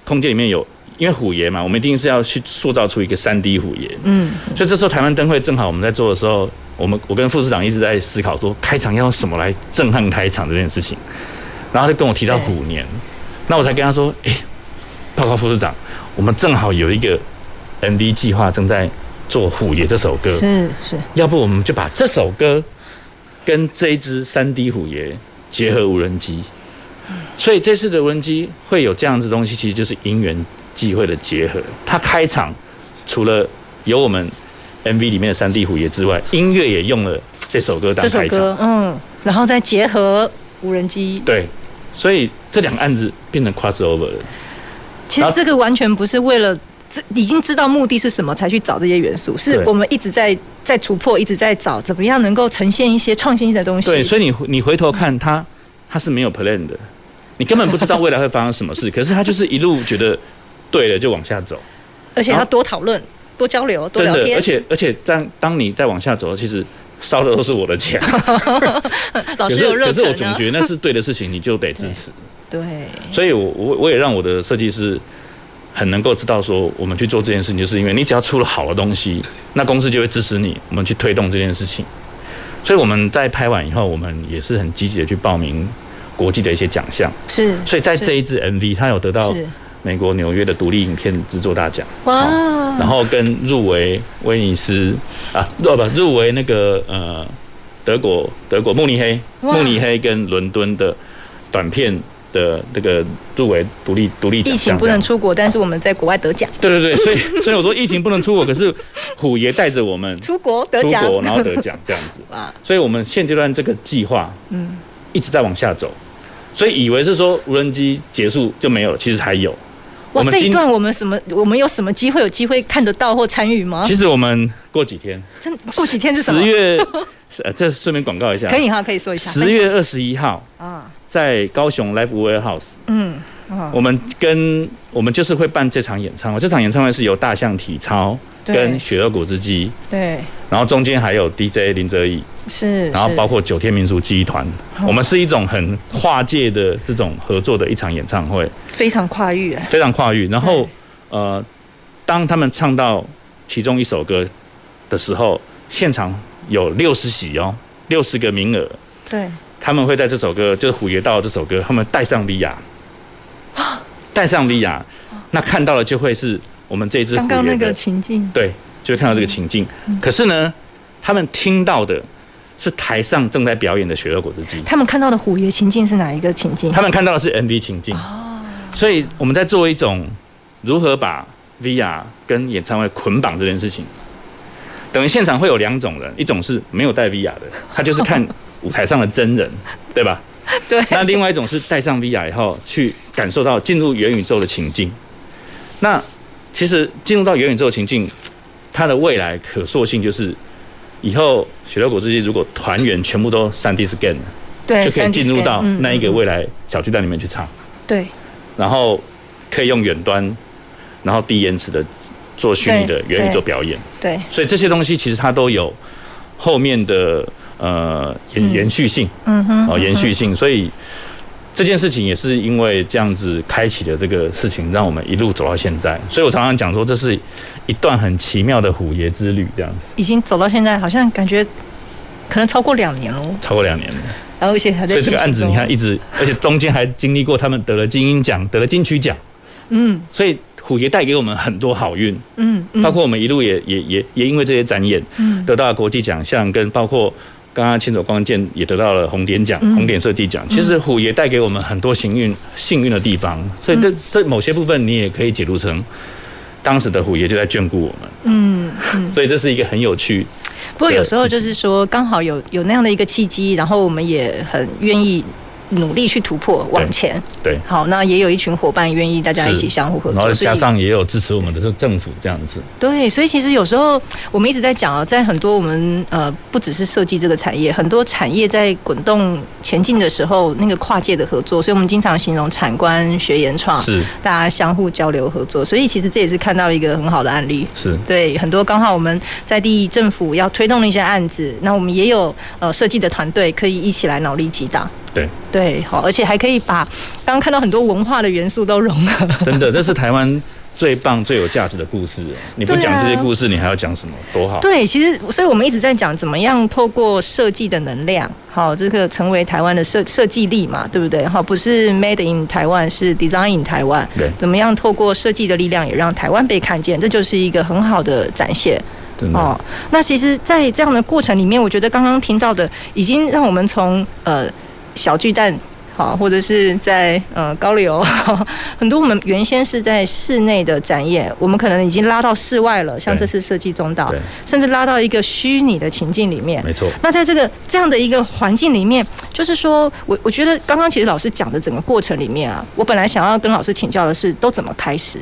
空间里面有，因为虎爷嘛，我们一定是要去塑造出一个三 D 虎爷。嗯。所以这时候台湾灯会正好我们在做的时候，我们我跟副市长一直在思考说，开场要用什么来震撼开场这件事情。然后他就跟我提到虎年，那我才跟他说：“哎，报告副市长，我们正好有一个 MV 计划正在做虎爷这首歌，是是，要不我们就把这首歌跟这一支三 D 虎爷结合无人机，所以这次的无人机会有这样子的东西，其实就是因缘际会的结合。它开场除了有我们 MV 里面的三 D 虎爷之外，音乐也用了这首歌当开场，嗯，然后再结合。”无人机对，所以这两个案子变成 cross over 了。其实这个完全不是为了这已经知道目的是什么才去找这些元素，是我们一直在在突破，一直在找怎么样能够呈现一些创新的东西。对，所以你你回头看它，它是没有 plan 的，你根本不知道未来会发生什么事。可是它就是一路觉得对了就往下走，而且要多讨论、多交流、多聊天。而且而且当当你再往下走，其实。烧的都是我的钱，老师有热忱啊。可是我总觉得那是对的事情，你就得支持。对，所以我我我也让我的设计师很能够知道说，我们去做这件事情，就是因为你只要出了好的东西，那公司就会支持你，我们去推动这件事情。所以我们在拍完以后，我们也是很积极的去报名国际的一些奖项。是，所以在这一支 MV，它有得到。美国纽约的独立影片制作大奖，哇！然后跟入围威尼斯啊，不不，入围那个呃德国德国慕尼黑慕尼黑跟伦敦的短片的这个入围独立独立奖。疫情不能出国，但是我们在国外得奖。对对对，所以所以我说疫情不能出国，可是虎爷带着我们出国得奖，出国然后得奖这样子 啊。所以我们现阶段这个计划嗯一直在往下走，所以以为是说无人机结束就没有了，其实还有。哇，这一段我们什么？我们有什么机会有机会看得到或参与吗？其实我们过几天，真过几天是什么？十月，呃，这顺便广告一下，可以哈，可以说一下。十月二十一号啊，在高雄 Live Warehouse，嗯，我们跟我们就是会办这场演唱会。这场演唱会是由大象体操跟雪儿果汁机，对，然后中间还有 DJ 林哲义。是，然后包括九天民俗记忆团，我们是一种很跨界的这种合作的一场演唱会，非常跨域，非常跨域。然后，呃，当他们唱到其中一首歌的时候，现场有六十席哦，六十个名额，对，他们会在这首歌，就是虎爷到这首歌，他们带上 VR，带上 VR，那看到的就会是我们这支刚刚那个情境，对，就会看到这个情境。可是呢，他们听到的。是台上正在表演的雪乐果汁机。他们看到的虎爷情境是哪一个情境？他们看到的是 MV 情境。哦。所以我们在做一种如何把 VR 跟演唱会捆绑这件事情。等于现场会有两种人，一种是没有带 VR 的，他就是看舞台上的真人，对吧？对。那另外一种是戴上 VR 以后去感受到进入元宇宙的情境。那其实进入到元宇宙的情境，它的未来可塑性就是。以后雪肉果汁机如果团员全部都三 D scan 了，对，就可以进入到那一个未来小巨蛋里面去唱，对，然后可以用远端，然后低延迟的做虚拟的元宇宙表演，对，对，所以这些东西其实它都有后面的呃延延续性，嗯哼，哦延续性，所以。这件事情也是因为这样子开启的这个事情，让我们一路走到现在。所以我常常讲说，这是一段很奇妙的虎爷之旅，这样子。已经走到现在，好像感觉可能超过两年了。超过两年了。然后而且还在。所以这个案子你看一直，而且中间还经历过他们得了金鹰奖，得了金曲奖。嗯。所以虎爷带给我们很多好运。嗯。包括我们一路也也也也因为这些展演，嗯，得到了国际奖项，跟包括。刚刚亲手光剑也得到了红点奖、红点设计奖。其实虎爷带给我们很多幸运、幸运的地方，所以这这某些部分你也可以解读成，当时的虎爷就在眷顾我们，嗯，嗯，所以这是一个很有趣。不过有时候就是说，刚好有有那样的一个契机，然后我们也很愿意。努力去突破，往前。对，好，那也有一群伙伴愿意大家一起相互合作，然后加上也有支持我们的这政府这样子。对，所以其实有时候我们一直在讲啊，在很多我们呃不只是设计这个产业，很多产业在滚动前进的时候，那个跨界的合作，所以我们经常形容产官学研创，是大家相互交流合作。所以其实这也是看到一个很好的案例。是对，很多刚好我们在地政府要推动的一些案子，那我们也有呃设计的团队可以一起来脑力激荡。对对，好，而且还可以把刚刚看到很多文化的元素都融合。真的，这是台湾最棒、最有价值的故事。你不讲这些故事，你还要讲什么？多好！对，其实，所以我们一直在讲怎么样透过设计的能量，好，这个成为台湾的设设计力嘛，对不对？好，不是 Made in 台湾，是 Design in 台湾。对，怎么样透过设计的力量，也让台湾被看见？这就是一个很好的展现。哦，那其实，在这样的过程里面，我觉得刚刚听到的，已经让我们从呃。小巨蛋，好，或者是在呃高流，很多我们原先是在室内的展演，我们可能已经拉到室外了，像这次设计中岛，甚至拉到一个虚拟的情境里面。没错。那在这个这样的一个环境里面，就是说我我觉得刚刚其实老师讲的整个过程里面啊，我本来想要跟老师请教的是都怎么开始，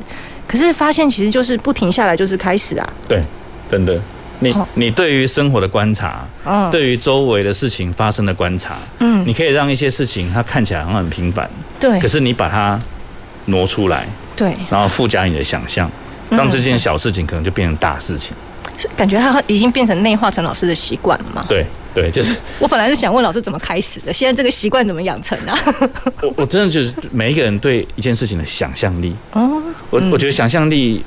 可是发现其实就是不停下来就是开始啊。对，真的。你你对于生活的观察，嗯，对于周围的事情发生的观察，嗯，你可以让一些事情它看起来好像很平凡，对，可是你把它挪出来，对，然后附加你的想象，让这件小事情可能就变成大事情，感觉它已经变成内化成老师的习惯了嘛？对对，就是我本来是想问老师怎么开始的，现在这个习惯怎么养成啊？我我真的就是每一个人对一件事情的想象力，哦，我我觉得想象力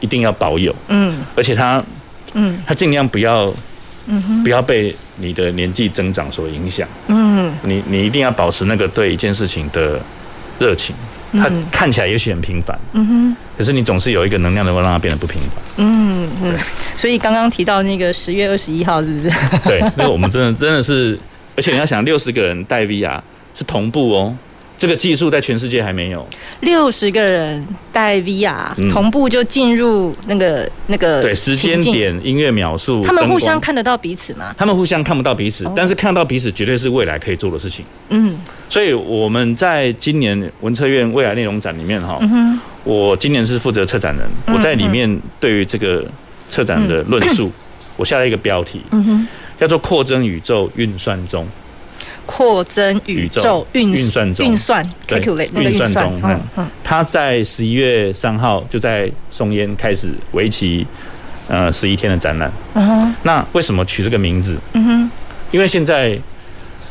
一定要保有，嗯，而且他。嗯，他尽量不要，嗯哼，不要被你的年纪增长所影响。嗯，你你一定要保持那个对一件事情的热情。他看起来也许很平凡，嗯哼，可是你总是有一个能量能够让它变得不平凡。嗯嗯，所以刚刚提到那个十月二十一号，是不是？对，那个我们真的真的是，而且你要想六十个人戴 VR 是同步哦。这个技术在全世界还没有。六十个人戴 VR、嗯、同步就进入那个那个对时间点、音乐描述，他们互相看得到彼此吗？他们互相看不到彼此，哦、但是看到彼此绝对是未来可以做的事情。嗯，所以我们在今年文策院未来内容展里面哈，嗯、我今年是负责策展人，嗯、我在里面对于这个策展的论述，嗯、我下了一个标题，嗯、叫做“扩增宇宙运算中”。扩增宇宙运运算中，运算对运算中，嗯嗯，他在十一月三号就在松烟开始为期呃十一天的展览。嗯哼，那为什么取这个名字？嗯哼，因为现在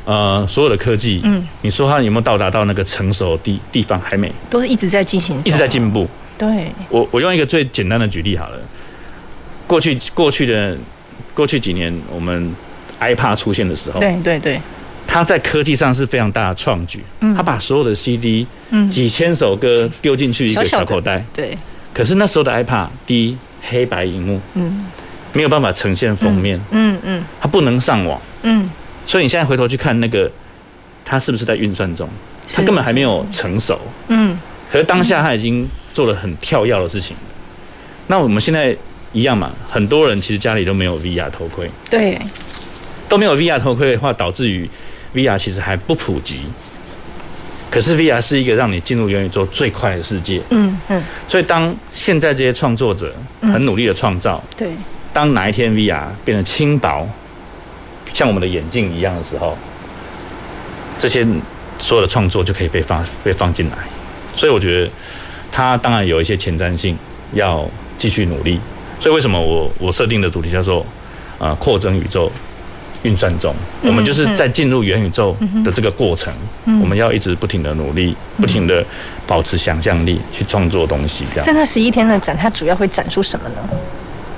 呃所有的科技，嗯，你说它有没有到达到那个成熟的地地方？还没，都是一直在进行，一直在进步。对，我我用一个最简单的举例好了，过去过去的过去几年，我们 iPad 出现的时候，对对对。他在科技上是非常大的创举，他把所有的 CD，几千首歌丢进去一个小口袋，对。可是那时候的 iPad，第一黑白荧幕，嗯，没有办法呈现封面，嗯嗯，它不能上网，嗯，所以你现在回头去看那个，它是不是在运算中？它根本还没有成熟，嗯。可是当下他已经做了很跳跃的事情。那我们现在一样嘛，很多人其实家里都没有 VR 头盔，对，都没有 VR 头盔的话，导致于。VR 其实还不普及，可是 VR 是一个让你进入元宇宙最快的世界。嗯嗯。所以当现在这些创作者很努力的创造，对。当哪一天 VR 变得轻薄，像我们的眼镜一样的时候，这些所有的创作就可以被放被放进来。所以我觉得它当然有一些前瞻性，要继续努力。所以为什么我我设定的主题叫做呃扩增宇宙。运算中，我们就是在进入元宇宙的这个过程，我们要一直不停的努力，不停的保持想象力去创作东西。这样，在那十一天的展，它主要会展出什么呢？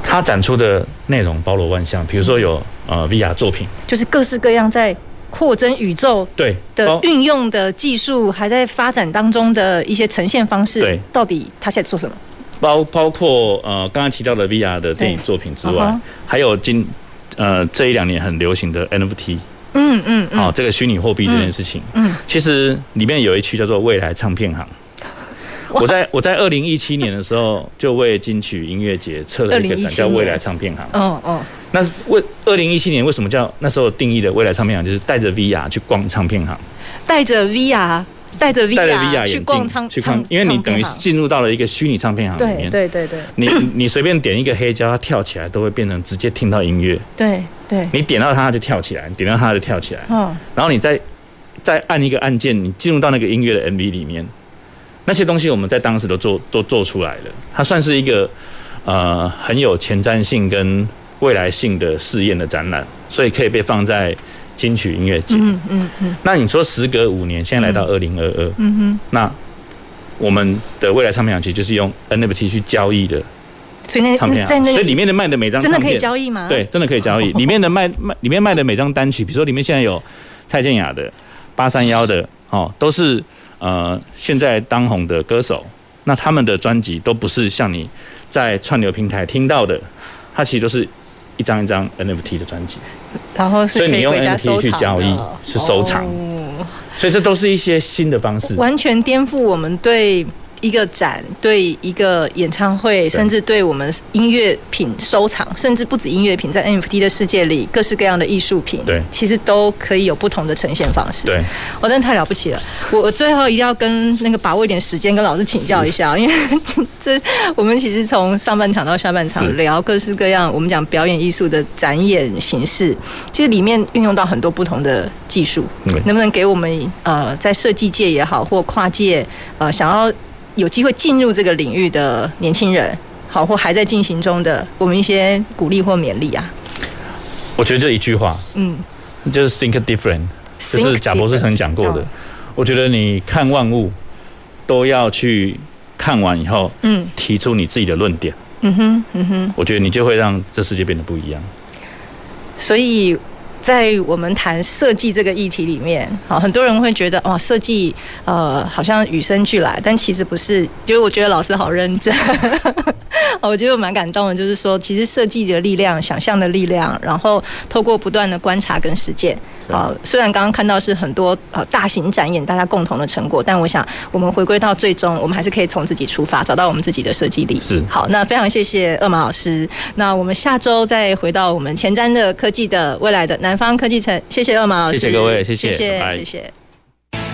它展出的内容包罗万象，比如说有呃 VR 作品，就是各式各样在扩增宇宙对的运用的技术还在发展当中的一些呈现方式。对，到底它现在做什么？包包括呃刚刚提到的 VR 的电影作品之外，还有今。呃，这一两年很流行的 NFT，嗯嗯，好、嗯。哦，这个虚拟货币这件事情，嗯，嗯。其实里面有一区叫做未来唱片行，我在我在二零一七年的时候，就为金曲音乐节策了一个展，叫未来唱片行。嗯嗯。那为二零一七年为什么叫那时候定义的未来唱片行，就是带着 VR 去逛唱片行，带着 VR。戴着 VR 去逛唱去看，因为你等于进入到了一个虚拟唱片行里面。对对对对。你你随便点一个黑胶，它跳起来都会变成直接听到音乐。对对。你点到它就跳起来，点到它就跳起来。嗯。然后你再再按一个按键，你进入到那个音乐的 MV 里面，那些东西我们在当时都做都做出来了。它算是一个呃很有前瞻性跟未来性的试验的展览，所以可以被放在。金曲音乐节，嗯嗯嗯。那你说时隔五年，现在来到二零二二，嗯哼。那我们的未来唱片行其实就是用 NFT 去交易的，所以那唱片在那，所以里面的卖的每张真的可以交易吗？对，真的可以交易。里面的卖卖里面卖的每张单曲，比如说里面现在有蔡健雅的、八三幺的，哦，都是呃现在当红的歌手。那他们的专辑都不是像你在串流平台听到的，它其实都是。一张一张 NFT 的专辑，然后所以你用 NFT 去交易是收藏，哦，所以这都是一些新的方式，完全颠覆我们对。一个展，对一个演唱会，甚至对我们音乐品收藏，甚至不止音乐品，在 NFT 的世界里，各式各样的艺术品，对，其实都可以有不同的呈现方式。对，我真的太了不起了。我我最后一定要跟那个把握一点时间，跟老师请教一下，因为 这我们其实从上半场到下半场聊各式各样，我们讲表演艺术的展演形式，其实里面运用到很多不同的技术，能不能给我们呃在设计界也好，或跨界呃想要。有机会进入这个领域的年轻人，好，或还在进行中的，我们一些鼓励或勉励啊。我觉得这一句话，嗯，就是 think different，就是贾博士曾讲过的。我觉得你看万物都要去看完以后，嗯，提出你自己的论点。嗯哼，嗯哼，我觉得你就会让这世界变得不一样。所以。在我们谈设计这个议题里面，好，很多人会觉得哦，设计呃好像与生俱来，但其实不是。因为我觉得老师好认真，我觉得我蛮感动的。就是说，其实设计的力量、想象的力量，然后透过不断的观察跟实践，好，虽然刚刚看到是很多呃大型展演大家共同的成果，但我想我们回归到最终，我们还是可以从自己出发，找到我们自己的设计力。是好，那非常谢谢二毛老师。那我们下周再回到我们前瞻的科技的未来的南方科技城，谢谢二毛老师，谢谢各位，谢谢，谢谢，谢谢。